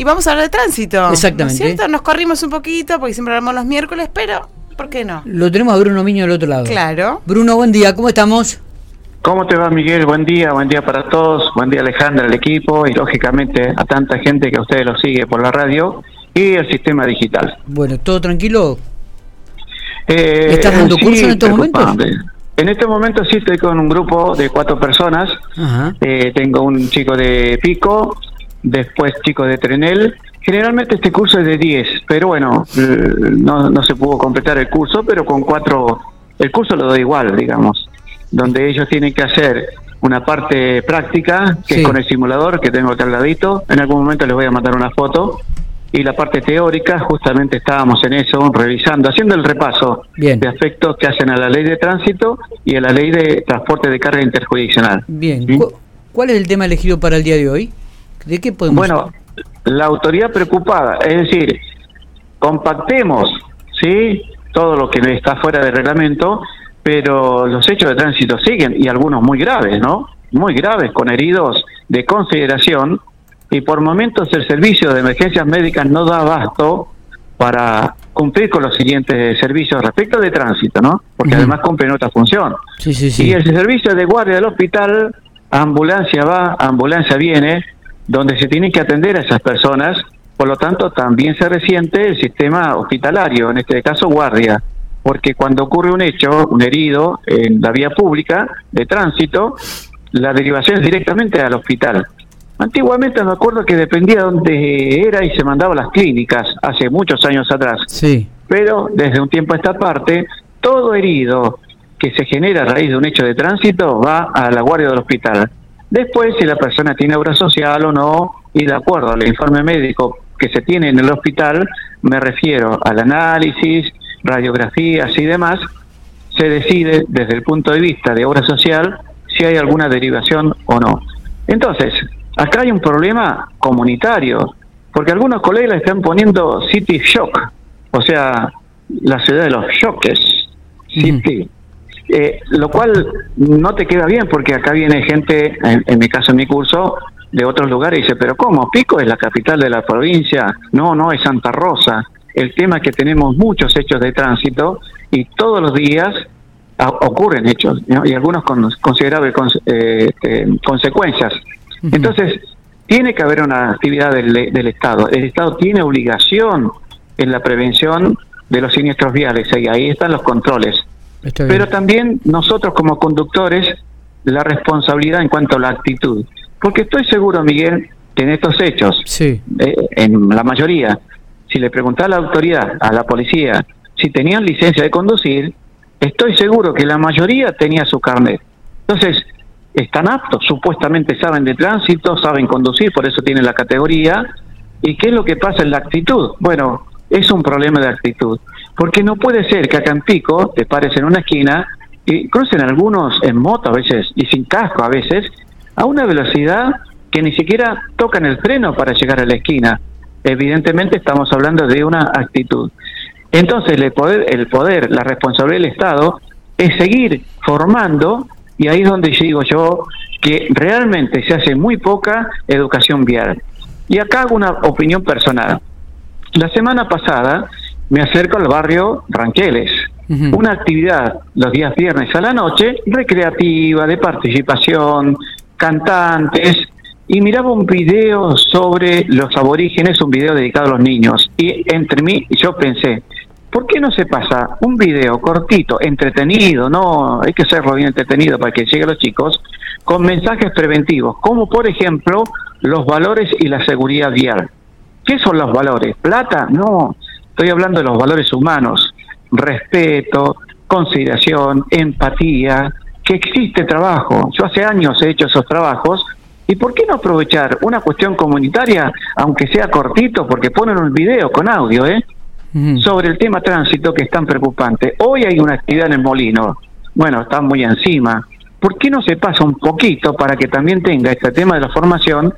Y vamos a hablar de tránsito. Exactamente. ¿no es cierto? Nos corrimos un poquito porque siempre hablamos los miércoles, pero ¿por qué no? Lo tenemos a Bruno Miño del otro lado. Claro. Bruno, buen día, ¿cómo estamos? ¿Cómo te va, Miguel? Buen día, buen día para todos. Buen día, Alejandra, al equipo y, lógicamente, a tanta gente que a ustedes lo sigue por la radio y el sistema digital. Bueno, ¿todo tranquilo? Eh, ¿Estás dando sí, curso en estos momentos? En este momento sí estoy con un grupo de cuatro personas. Ajá. Eh, tengo un chico de Pico, después chico de Trenel. Generalmente este curso es de 10, pero bueno, eh, no, no se pudo completar el curso, pero con cuatro, el curso lo doy igual, digamos, donde ellos tienen que hacer una parte práctica, que Sí. es con el simulador, que tengo acá al ladito. En algún momento les voy a mandar una foto. Y la parte teórica, justamente estábamos en eso, revisando, haciendo el repaso Bien. de aspectos que hacen a la ley de tránsito y a la ley de transporte de carga interjurisdiccional. Bien. ¿Sí? ¿Cu- ¿Cuál es el tema elegido para el día de hoy? ¿De qué podemos Bueno, la autoridad preocupada, es decir, compactemos, ¿sí? Todo lo que está fuera del reglamento, pero los hechos de tránsito siguen y algunos muy graves, ¿no? Muy graves, con heridos de consideración y por momentos el servicio de emergencias médicas no da abasto para cumplir con los siguientes servicios respecto de tránsito, ¿no? Porque además cumplen otra función. Sí, sí, sí. Y el servicio de guardia del hospital, ambulancia va, ambulancia viene, donde se tienen que atender a esas personas, por lo tanto también se resiente el sistema hospitalario, en este caso guardia, porque cuando ocurre un hecho, un herido en la vía pública de tránsito, la derivación es directamente al hospital. Antiguamente me acuerdo que dependía de dónde era y se mandaba a las clínicas, hace muchos años atrás Sí. pero desde un tiempo a esta parte, todo herido que se genera a raíz de un hecho de tránsito va a la guardia del hospital. Después, si la persona tiene obra social o no, y de acuerdo al informe médico que se tiene en el hospital, me refiero al análisis, radiografías y demás, se decide desde el punto de vista de obra social si hay alguna derivación o no. Entonces, acá hay un problema comunitario, porque algunos colegas están poniendo City Shock, o sea, la ciudad de los choques, City. Eh, lo cual no te queda bien porque acá viene gente, en, en mi caso en mi curso, de otros lugares y dice, pero ¿cómo? Pico es la capital de la provincia, no, no es Santa Rosa. El tema es que tenemos muchos hechos de tránsito y todos los días ocurren hechos ¿no? y algunos con considerables cons- eh, este, consecuencias. Entonces, tiene que haber una actividad del, del Estado. El Estado tiene obligación en la prevención de los siniestros viales y ahí están los controles. Pero también nosotros como conductores, la responsabilidad en cuanto a la actitud. Porque estoy seguro, Miguel, que en estos hechos, Sí. eh, en la mayoría, si le preguntaba a la autoridad, a la policía, si tenían licencia de conducir, estoy seguro que la mayoría tenía su carnet. Entonces, están aptos, supuestamente saben de tránsito, saben conducir, por eso tienen la categoría. ¿Y qué es lo que pasa en la actitud? Bueno, es un problema de actitud. Porque no puede ser que acá en Pico te pares en una esquina y crucen algunos en moto a veces y sin casco a veces a una velocidad que ni siquiera tocan el freno para llegar a la esquina. Evidentemente estamos hablando de una actitud. Entonces el poder, el poder, la responsabilidad del Estado es seguir formando y ahí es donde digo yo que realmente se hace muy poca educación vial. Y acá hago una opinión personal. La semana pasada me acerco al barrio Ranqueles, una actividad los días viernes a la noche, recreativa, de participación, cantantes, y miraba un video sobre los aborígenes, un video dedicado a los niños. Y entre mí, yo pensé, ¿por qué no se pasa un video cortito, entretenido, no hay que hacerlo bien entretenido para que llegue a los chicos, con mensajes preventivos, como por ejemplo los valores y la seguridad vial? ¿Qué son los valores? ¿Plata? No, estoy hablando de los valores humanos, respeto, consideración, empatía, que existe trabajo. Yo hace años he hecho esos trabajos ¿Y por qué no aprovechar una cuestión comunitaria, aunque sea cortito, porque ponen un video con audio, ¿eh? Sobre el tema tránsito que es tan preocupante. Hoy hay una actividad en el molino, bueno, está muy encima. ¿Por qué no se pasa un poquito para que también tenga este tema de la formación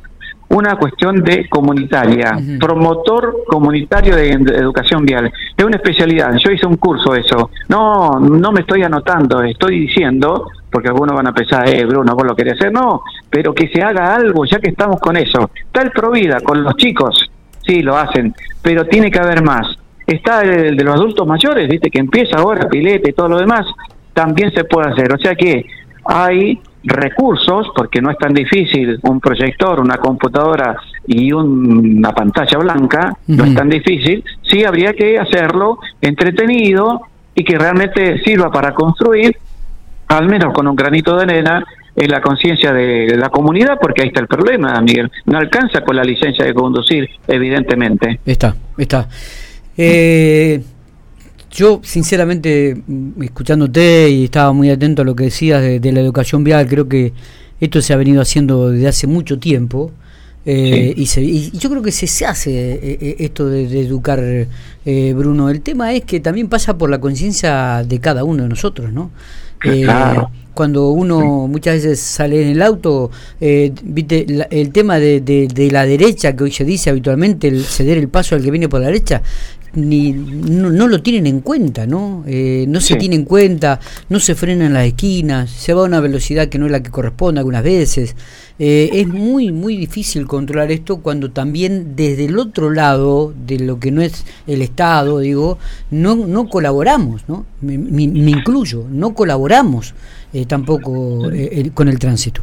una cuestión de comunitaria, promotor comunitario de, de educación vial? Es una especialidad, yo hice un curso eso. No, no me estoy anotando, estoy diciendo, porque algunos van a pensar, eh, Bruno, vos lo querés hacer, no, pero que se haga algo ya que estamos con eso. Está el Provida con los chicos, sí, lo hacen, pero tiene que haber más. Está el de los adultos mayores, viste, que empieza ahora, pilete y todo lo demás, también se puede hacer. O sea que hay recursos, porque no es tan difícil un proyector, una computadora y una pantalla blanca, no es tan difícil, sí habría que hacerlo entretenido y que realmente sirva para construir, al menos con un granito de arena, en la conciencia de la comunidad, porque ahí está el problema, Miguel. No alcanza con la licencia de conducir, evidentemente. Está, está. Eh, yo, sinceramente, mm, escuchándote y estaba muy atento a lo que decías de, la educación vial, creo que esto se ha venido haciendo desde hace mucho tiempo. Eh, y, se, y, yo creo que se, hace eh, esto de, educar, Bruno. El tema es que también pasa por la conciencia de cada uno de nosotros, ¿no? cuando uno muchas veces sale en el auto, eh, viste el tema de, de, la derecha que hoy se dice habitualmente, el ceder el paso al que viene por la derecha, ni no, lo tienen en cuenta, ¿no? Eh, no se tiene en cuenta, no se frena en las esquinas, se va a una velocidad que no es la que corresponde algunas veces. Eh, es muy, muy difícil controlar esto cuando también desde el otro lado de lo que no es el Estado, digo, no, no colaboramos, ¿no? Me, me incluyo, no colaboramos eh, tampoco con el tránsito.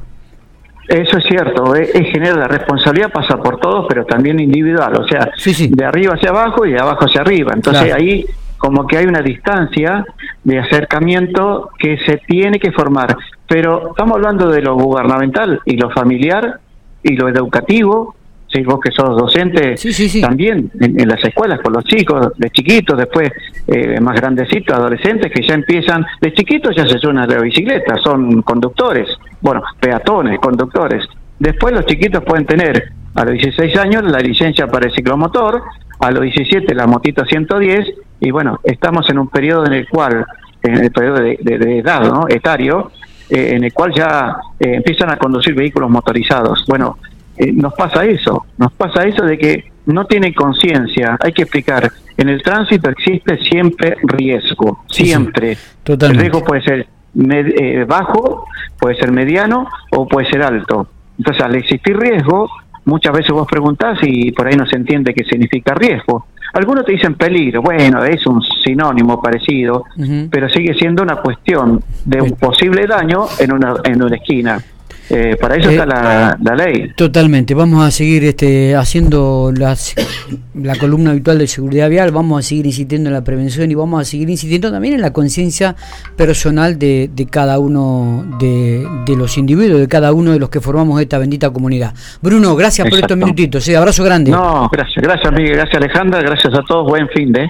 Eso es cierto, es, genera la responsabilidad pasa por todos, pero también individual, o sea, de arriba hacia abajo y de abajo hacia arriba. Entonces ahí como que hay una distancia de acercamiento que se tiene que formar. Pero estamos hablando de lo gubernamental y lo familiar y lo educativo sí, vos que sos docente también en, las escuelas con los chicos, de chiquitos, después eh, más grandecitos, adolescentes que ya empiezan, de chiquitos ya se suena de la bicicleta, son conductores, bueno, peatones, conductores. Después los chiquitos pueden tener a los 16 años la licencia para el ciclomotor, a los 17 la motito 110 y bueno, estamos en un periodo en el cual, en el periodo de, edad, ¿no? etario, eh, en el cual ya eh, empiezan a conducir vehículos motorizados. Bueno, eh, nos pasa eso, nos pasa eso de que no tiene conciencia, hay que explicar, en el tránsito existe siempre riesgo, siempre. el riesgo puede ser eh, bajo, puede ser mediano o puede ser alto. Entonces, al existir riesgo, muchas veces vos preguntás y por ahí no se entiende qué significa riesgo. Algunos te dicen peligro, bueno, es un sinónimo parecido, pero sigue siendo una cuestión de un posible daño en una, en una esquina. Eh, para eso está eh, la, ley. Totalmente. Vamos a seguir este, haciendo las, la columna habitual de seguridad vial, vamos a seguir insistiendo en la prevención y vamos a seguir insistiendo también en la conciencia personal de, de, cada uno de, de, los individuos, de cada uno de los que formamos esta bendita comunidad. Bruno, gracias por estos minutitos. Sí, abrazo grande. No, gracias, gracias, Miguel, gracias, Alejandra, gracias a todos. Buen fin de.